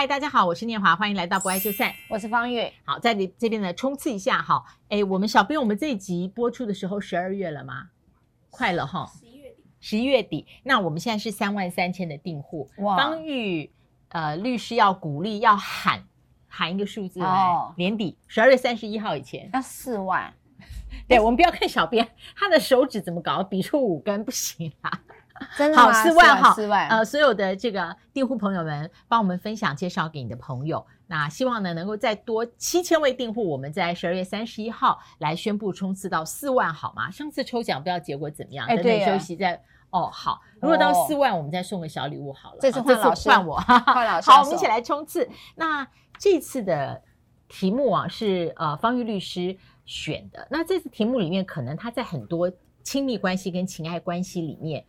嗨，大家好，我是念华，欢迎来到不爱就散。我是方玉。好，在你这边呢冲刺一下哈。哎，我们小编，我们这一集播出的时候十二月了吗？快了哈，十一月底。十一月底，那我们现在是三万三千的订户。哇，芳玉呃律师要鼓励要喊喊一个数字来，哦、年底十二月三十一号以前要四万。对，我们不要看小编，他的手指怎么搞，比出五根不行啊。真的好，四万哈，四万。呃，所有的这个订户朋友们，帮我们分享介绍给你的朋友。那希望呢，能够再多七千位订户，我们在十二月三十一号来宣布冲刺到四万，好吗？上次抽奖不知道结果怎么样，等等休息再。哦，好，如果到四万，我们再送个小礼物好了。这次换老师，换我，换老师。好，我们一起来冲刺。那这次的题目啊，是呃方玉律师选的。那这次题目里面，可能他在很多亲密关系跟情爱关系里面。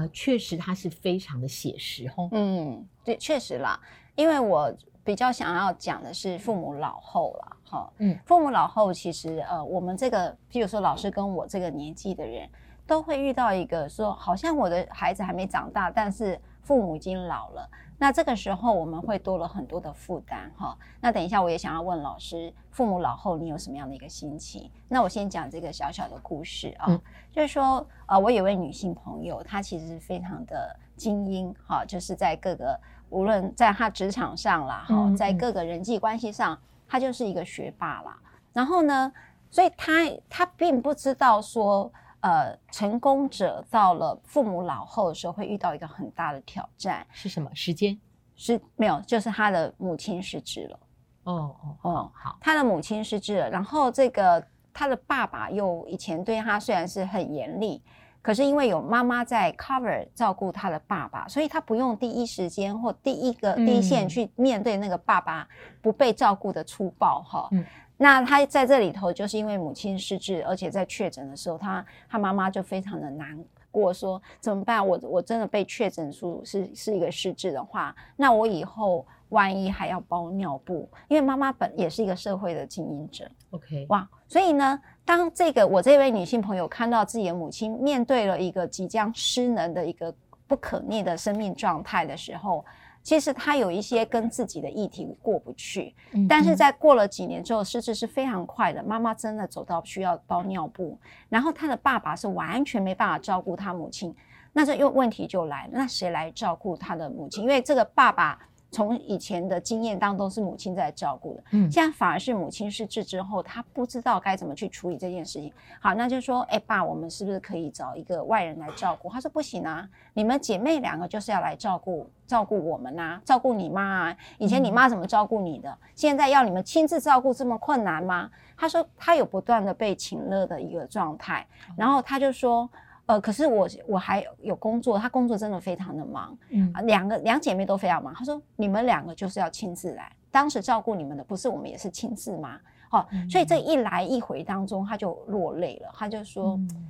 呃，确实它是非常的写实，哦。嗯，对，确实啦，因为我比较想要讲的是父母老后了，哈，嗯，父母老后其实，呃，我们这个，譬如说老师跟我这个年纪的人，都会遇到一个说，好像我的孩子还没长大，但是父母已经老了。那这个时候我们会多了很多的负担哈。那等一下我也想要问老师，父母老后你有什么样的一个心情？那我先讲这个小小的故事啊，嗯、就是说呃，我有位女性朋友，她其实是非常的精英哈，就是在各个无论在她职场上啦哈，在各个人际关系上，她就是一个学霸啦。然后呢，所以她她并不知道说。呃，成功者到了父母老后的时候，会遇到一个很大的挑战，是什么？时间是没有，就是他的母亲失智了。哦哦哦，好，他的母亲失智了，然后这个他的爸爸又以前对他虽然是很严厉，可是因为有妈妈在 cover 照顾他的爸爸，所以他不用第一时间或第一个第一线去面对那个爸爸不被照顾的粗暴哈。嗯那他在这里头，就是因为母亲失智，而且在确诊的时候，他他妈妈就非常的难过，说怎么办？我我真的被确诊出是是一个失智的话，那我以后万一还要包尿布，因为妈妈本也是一个社会的经营者。OK，哇，所以呢，当这个我这位女性朋友看到自己的母亲面对了一个即将失能的一个不可逆的生命状态的时候。其实他有一些跟自己的议题过不去，嗯、但是在过了几年之后，失智是非常快的。妈妈真的走到需要包尿布，然后他的爸爸是完全没办法照顾他母亲，那这又问题就来了，那谁来照顾他的母亲？因为这个爸爸。从以前的经验当中是母亲在照顾的，嗯，现在反而是母亲失智之后，她不知道该怎么去处理这件事情。好，那就说，哎，爸，我们是不是可以找一个外人来照顾？他说不行啊，你们姐妹两个就是要来照顾照顾我们呐，照顾你妈啊。以前你妈怎么照顾你的？现在要你们亲自照顾这么困难吗？他说他有不断的被请乐的一个状态，然后他就说。呃，可是我我还有工作，她工作真的非常的忙，嗯，啊，两个两姐妹都非常忙。她说你们两个就是要亲自来，当时照顾你们的不是我们也是亲自吗？哦，嗯，所以这一来一回当中，她就落泪了。她就说，嗯，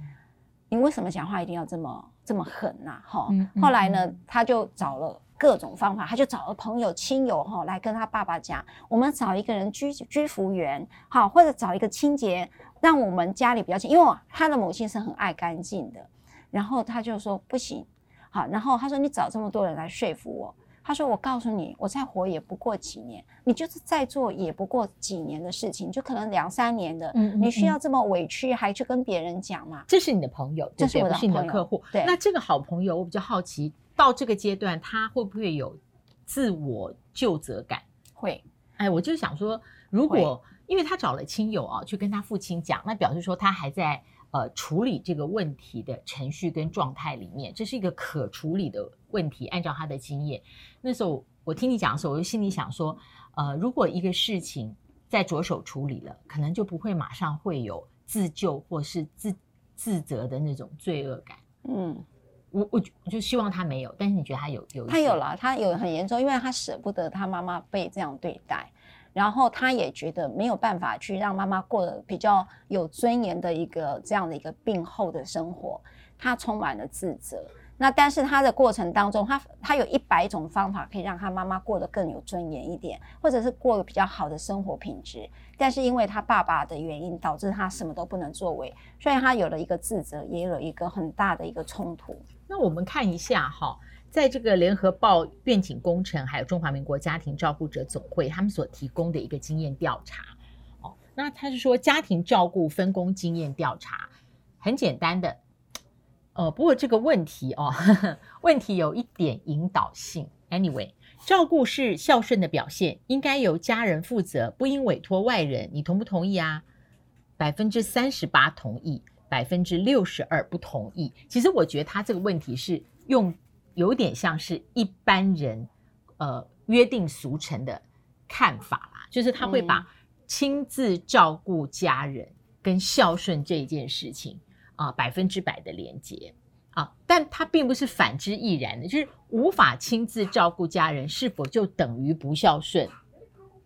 你为什么讲话一定要这么这么狠呐？哈，嗯，后来呢，他就找了各种方法，他就找了朋友亲友哈来跟他爸爸讲，我们找一个人居居服员，好，或者找一个清洁。让我们家里比较近，因为他的母亲是很爱干净的，然后他就说不行，好，然后他说你找这么多人来说服我，他说我告诉你，我再活也不过几年，你就是再做也不过几年的事情，就可能两三年的，嗯，嗯，嗯，你需要这么委屈还去跟别人讲吗？这是你的朋友，这是我的朋友，不是你的客户。对，那这个好朋友，我比较好奇，到这个阶段他会不会有自我救责感？会，哎，我就想说，如果。因为他找了亲友啊，去跟他父亲讲，那表示说他还在呃处理这个问题的程序跟状态里面，这是一个可处理的问题。按照他的经验，那时候我听你讲的时候，我就心里想说，呃，如果一个事情在着手处理了，可能就不会马上会有自救或是自自责的那种罪恶感。嗯，我我我就希望他没有，但是你觉得他有有？他有了，他有很严重，因为他舍不得他妈妈被这样对待。然后他也觉得没有办法去让妈妈过得比较有尊严的一个这样的一个病后的生活，他充满了自责。那但是他的过程当中，他他有一百种方法可以让他妈妈过得更有尊严一点，或者是过得比较好的生活品质。但是因为他爸爸的原因，导致他什么都不能作为，所以他有了一个自责，也有了一个很大的一个冲突。那我们看一下哈。在这个联合报愿景工程，还有中华民国家庭照顾者总会，他们所提供的一个经验调查，哦，那他是说家庭照顾分工经验调查，很简单的，呃，不过这个问题哦，呵 呵问题有一点引导性。Anyway，照顾是孝顺的表现，应该由家人负责，不应委托外人。你同不同意啊？百分之三十八同意，百分之六十二不同意。其实我觉得他这个问题是用。有点像是一般人，呃，约定俗成的看法啦，就是他会把亲自照顾家人跟孝顺这件事情啊，百分之百的连接啊，但他并不是反之亦然的，就是无法亲自照顾家人，是否就等于不孝顺？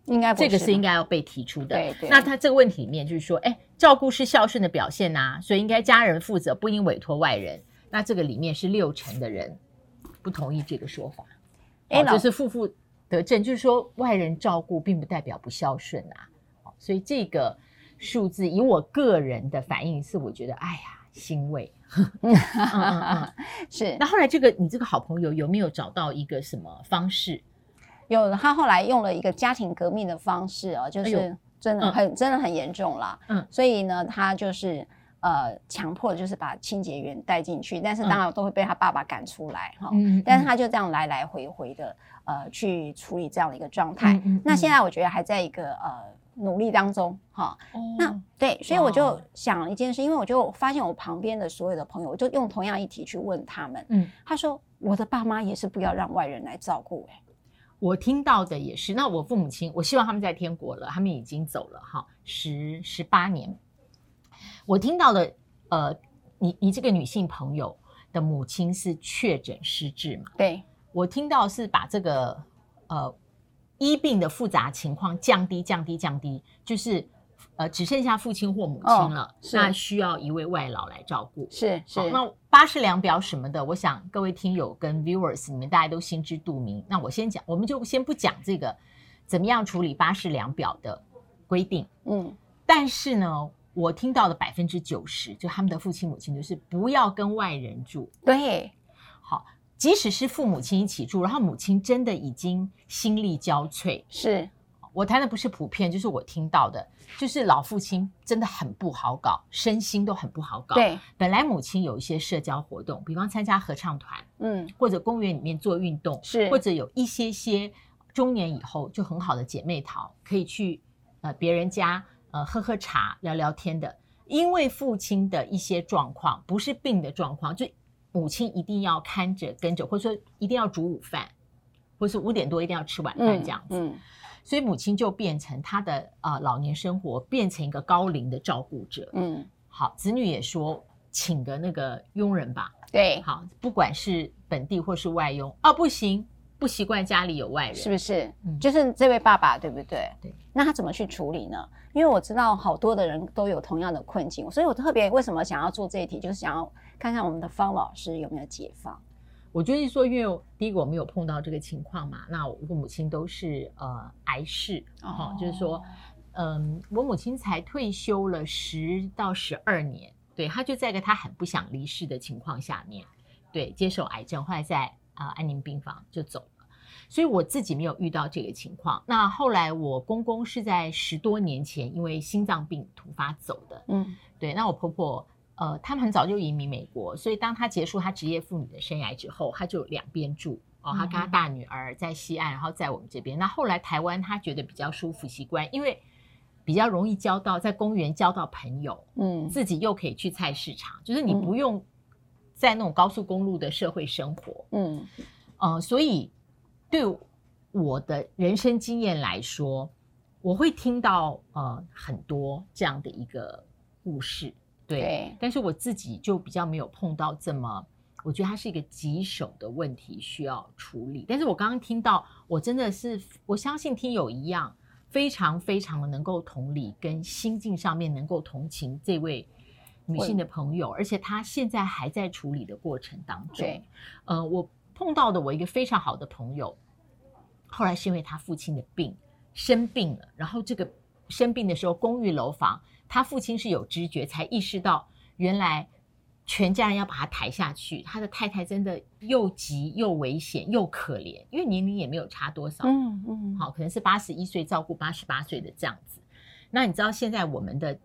应该不是，这个是应该要被提出的。对对。那他这个问题里面就是说，哎，照顾是孝顺的表现呐、啊，所以应该家人负责，不应委托外人。那这个里面是六成的人。不同意这个说法，哎，就是负负得正，就是说外人照顾并不代表不孝顺啊。所以这个数字以我个人的反应是，我觉得哎呀欣慰。嗯嗯嗯，是。那后来这个你这个好朋友有没有找到一个什么方式？有，他后来用了一个家庭革命的方式啊，就是真的很、嗯、真的很严重了。嗯，所以呢，他就是。呃，强迫就是把清洁员带进去，但是当然都会被他爸爸赶出来哈。嗯，但是他就这样来来回回的呃去处理这样的一个状态。那现在我觉得还在一个呃努力当中哈。哦，那对，所以我就想了一件事，因为我就发现我旁边的所有的朋友，我就用同样一题去问他们。嗯，他说我的爸妈也是不要让外人来照顾。哎，我听到的也是。那我父母亲，我希望他们在天国了，他们已经走了哈，十十八年。我听到的，呃，你你这个女性朋友的母亲是确诊失智嘛？对，我听到是把这个呃医病的复杂情况降低降低降低，就是呃只剩下父亲或母亲了，哦、那需要一位外劳来照顾。是是，那八氏量表什么的，我想各位听友跟 viewers 你们大家都心知肚明。那我先讲，我们就先不讲这个怎么样处理巴氏量表的规定。嗯，但是呢。我听到的百分之九十，就他们的父亲母亲就是不要跟外人住。对，好，即使是父母亲一起住，然后母亲真的已经心力交瘁。是我谈的不是普遍，就是我听到的，就是老父亲真的很不好搞，身心都很不好搞。对，本来母亲有一些社交活动，比方参加合唱团，嗯，或者公园里面做运动，是，或者有一些些中年以后就很好的姐妹淘，可以去呃别人家。呃，喝喝茶，聊聊天的。因为父亲的一些状况，不是病的状况，就母亲一定要看着跟着，或者说一定要煮午饭，或是五点多一定要吃晚饭这样子。嗯嗯、所以母亲就变成她的啊、呃、老年生活变成一个高龄的照顾者。嗯，好，子女也说请个那个佣人吧。对，好，不管是本地或是外佣，哦，不行。不习惯家里有外人，是不是？嗯，就是这位爸爸，对不对？对。那他怎么去处理呢？因为我知道好多的人都有同样的困境，所以我特别为什么想要做这一题，就是想要看看我们的方老师有没有解放。我觉得说，因为第一个我没有碰到这个情况嘛，那我母亲都是呃癌逝，哈、哦，就是说，嗯，我母亲才退休了十到十二年，对，她就在一个她很不想离世的情况下面，对，接受癌症，后来在。啊，安宁病房就走了，所以我自己没有遇到这个情况。那后来我公公是在十多年前因为心脏病突发走的，嗯，对。那我婆婆呃，他们很早就移民美国，所以当他结束他职业妇女的生涯之后，他就两边住哦，他跟他大女儿在西岸，然后在我们这边。那后来台湾他觉得比较舒服习惯，因为比较容易交到在公园交到朋友，嗯，自己又可以去菜市场，就是你不用。在那种高速公路的社会生活，嗯，呃，所以对我的人生经验来说，我会听到呃很多这样的一个故事，对，对，但是我自己就比较没有碰到这么，我觉得它是一个棘手的问题需要处理。但是我刚刚听到，我真的是我相信听友一样，非常非常的能够同理，跟心境上面能够同情这位。女性的朋友，而且她现在还在处理的过程当中。对，呃，我碰到的我一个非常好的朋友，后来是因为他父亲的病生病了，然后这个生病的时候，公寓楼房，他父亲是有知觉，才意识到原来全家人要把他抬下去，他的太太真的又急又危险又可怜，因为年龄也没有差多少，嗯嗯，好，可能是八十一岁照顾八十八岁的这样子。那你知道现在我们的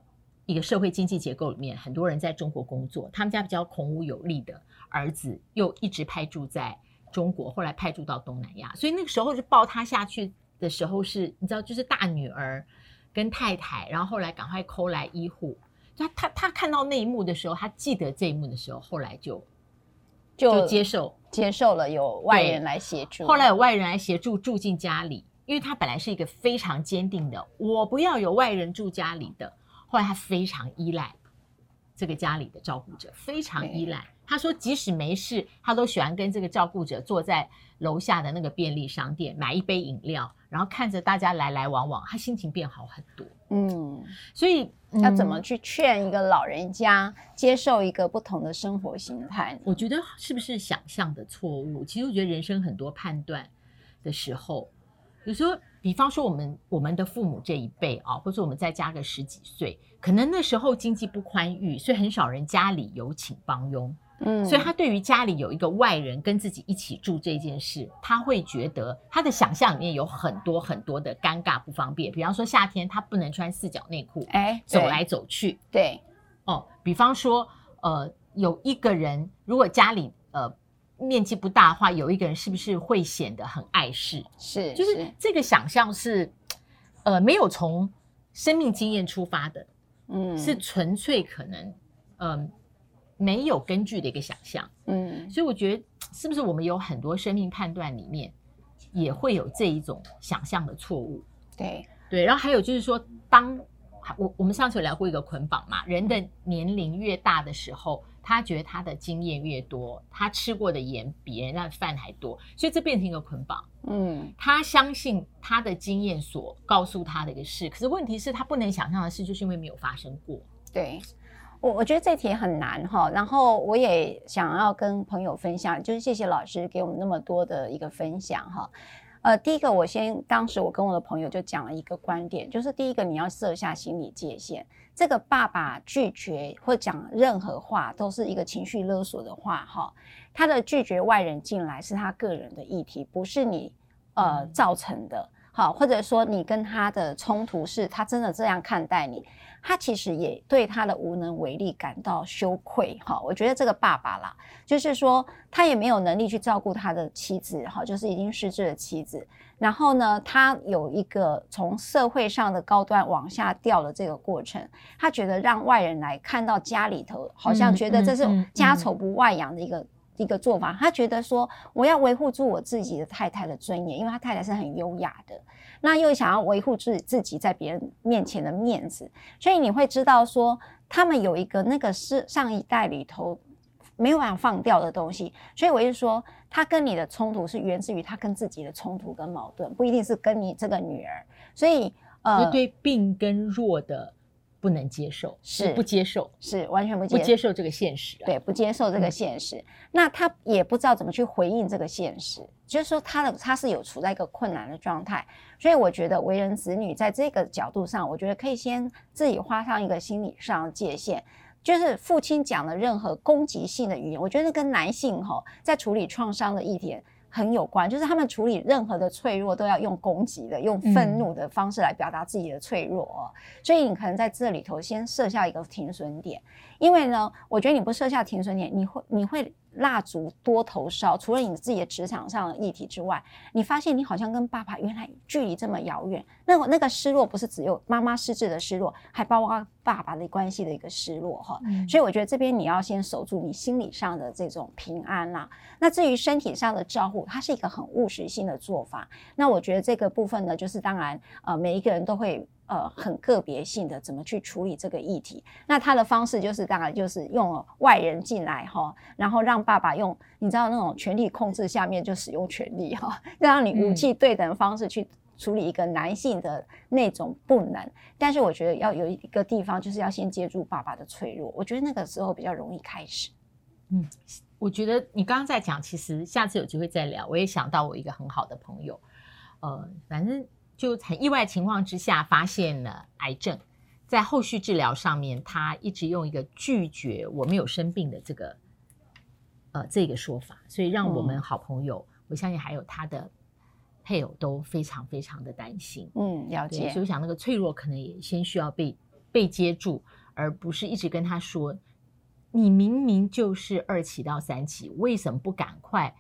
一个社会经济结构里面，很多人在中国工作，他们家比较孔武有力的儿子又一直派驻在中国，后来派驻到东南亚，所以那个时候就抱他下去的时候是，你知道，就是大女儿跟太太，然后后来赶快 call 来医护。他他他看到那一幕的时候，他记得这一幕的时候，后来就就，就接受接受了有外人来协助。后来有外人来协助住进家里，因为他本来是一个非常坚定的，我不要有外人住家里的。后来他非常依赖这个家里的照顾者，非常依赖。他说即使没事，他都喜欢跟这个照顾者坐在楼下的那个便利商店买一杯饮料，然后看着大家来来往往，他心情变好很多。嗯，所以。要怎么去劝一个老人家接受一个不同的生活形态？我觉得是不是想象的错误？其实我觉得人生很多判断的时候，有时候，比方说我们我们的父母这一辈啊，或者我们再加个十几岁，可能那时候经济不宽裕，所以很少人家里有请帮佣。嗯，所以他对于家里有一个外人跟自己一起住这件事，他会觉得他的想象里面有很多很多的尴尬不方便。比方说夏天他不能穿四角内裤，哎，走来走去。对，哦，比方说呃，有一个人如果家里呃面积不大的话，有一个人是不是会显得很碍事？是，就是这个想象是呃没有从生命经验出发的，嗯，是纯粹可能嗯。呃没有根据的一个想象，嗯，所以我觉得是不是我们有很多生命判断里面也会有这一种想象的错误？对对，然后还有就是说，当我我们上次有聊过一个捆绑嘛，人的年龄越大的时候，他觉得他的经验越多，他吃过的盐比人家的饭还多，所以这变成一个捆绑。嗯，他相信他的经验所告诉他的一个事，可是问题是，他不能想象的事，就是因为没有发生过。对。我我觉得这题很难哈，然后我也想要跟朋友分享，就是谢谢老师给我们那么多的一个分享哈。呃，第一个我先，当时我跟我的朋友就讲了一个观点，就是第一个你要设下心理界限，这个爸爸拒绝或讲任何话都是一个情绪勒索的话哈，他的拒绝外人进来是他个人的议题，不是你呃造成的，好，或者说你跟他的冲突是他真的这样看待你。他其实也对他的无能为力感到羞愧，哈，我觉得这个爸爸啦，就是说他也没有能力去照顾他的妻子，哈，就是已经失智的妻子。然后呢，他有一个从社会上的高端往下掉的这个过程，他觉得让外人来看到家里头，好像觉得这是家丑不外扬的一个。一个做法，他觉得说我要维护住我自己的太太的尊严，因为他太太是很优雅的，那又想要维护自自己在别人面前的面子，所以你会知道说他们有一个那个是上一代里头没有办法放掉的东西，所以我就说他跟你的冲突是源自于他跟自己的冲突跟矛盾，不一定是跟你这个女儿，所以呃，对病跟弱的。不能接受，是不接受，是完全不接受，不接受这个现实啊。对，不接受这个现实。嗯。那他也不知道怎么去回应这个现实，就是说他的他是有处在一个困难的状态。所以我觉得为人子女在这个角度上，我觉得可以先自己画上一个心理上的界限，就是父亲讲的任何攻击性的语言，我觉得跟男性哈在处理创伤的议题。很有关，就是他们处理任何的脆弱都要用攻击的、用愤怒的方式来表达自己的脆弱哦。所以你可能在这里头先设下一个停损点，因为呢，我觉得你不设下停损点，你会你会。蜡烛多头烧，除了你自己的职场上的议题之外，你发现你好像跟爸爸原来距离这么遥远。那个那个失落不是只有妈妈失智的失落，还包括爸爸的关系的一个失落哈。嗯。所以我觉得这边你要先守住你心理上的这种平安啦。那至于身体上的照顾，它是一个很务实性的做法。那我觉得这个部分呢，就是当然呃每一个人都会。呃，很个别性的怎么去处理这个议题？那他的方式就是，当然就是用外人进来哈，然后让爸爸用你知道那种权力控制下面就使用权力哈，让你武器对等的方式去处理一个男性的那种不能。但是我觉得要有一个地方，就是要先接住爸爸的脆弱，我觉得那个时候比较容易开始。嗯，我觉得你刚刚在讲，其实下次有机会再聊。我也想到我一个很好的朋友，呃，反正。就很意外情况之下发现了癌症，在后续治疗上面，他一直用一个拒绝我没有生病的这个呃这个说法，所以让我们好朋友，嗯、我相信还有他的配偶都非常非常的担心。嗯，了解。所以我想那个脆弱可能也先需要被被接住，而不是一直跟他说，你明明就是二期到三期，为什么不赶快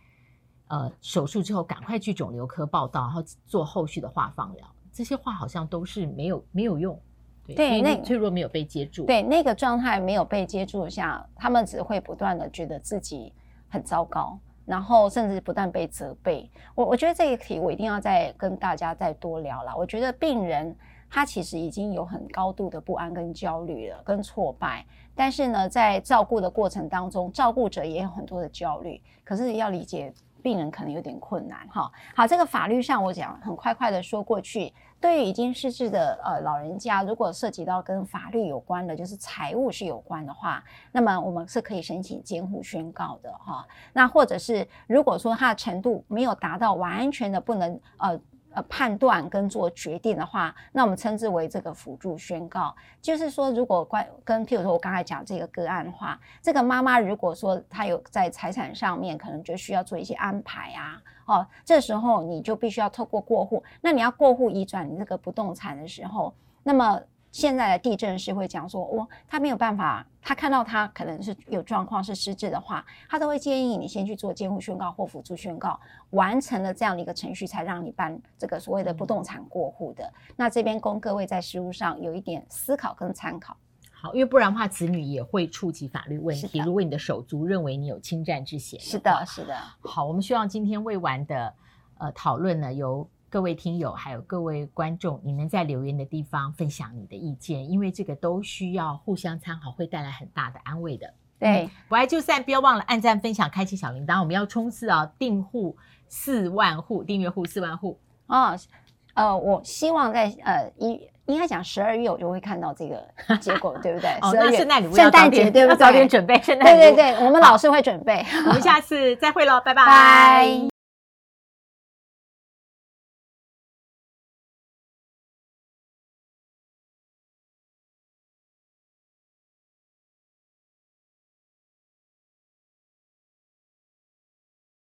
呃手术之后赶快去肿瘤科报道，然后做后续的化放疗？这些话好像都是没有没有用。对，那脆弱没有被接住，对那个状态没有被接住下，他们只会不断的觉得自己很糟糕，然后甚至不断被责备。我我觉得这一题我一定要再跟大家再多聊了。我觉得病人他其实已经有很高度的不安跟焦虑了，跟挫败。但是呢，在照顾的过程当中，照顾者也有很多的焦虑。可是要理解病人可能有点困难。哈，好，这个法律上我讲很快快的说过去。对于已经失智的呃老人家，如果涉及到跟法律有关的，就是财务是有关的话，那么我们是可以申请监护宣告的哈。那或者是如果说他的程度没有达到完全的不能呃。呃，判断跟做决定的话，那我们称之为这个辅助宣告。就是说，如果关跟譬如说我刚才讲这个个案的话，这个妈妈如果说她有在财产上面可能就需要做一些安排啊，哦，这时候你就必须要透过过户。那你要过户移转你这个不动产的时候，那么。现在的地震师会讲说，哦，他没有办法，他看到他可能是有状况是失智的话，他都会建议你先去做监护宣告或辅助宣告，完成了这样的一个程序，才让你办这个所谓的不动产过户的。嗯、那这边供各位在实务上有一点思考跟参考。好，因为不然的话，子女也会触及法律问题。如果你的手足认为你有侵占之嫌，是的，是的。好，我们希望今天未完的呃讨论呢，由。各位听友，还有各位观众，你能在留言的地方分享你的意见，因为这个都需要互相参考，会带来很大的安慰的。对，嗯、不爱就散，不要忘了按赞、分享、开启小铃铛。我们要冲刺啊，订户四万户，订阅户四万户哦。呃，我希望在呃一应该讲十二月我就会看到这个结果，对不对？十二月圣诞礼物，圣诞节对不对？早点准备圣诞。对对对，我们老师会准备。我们下次再会喽，拜拜。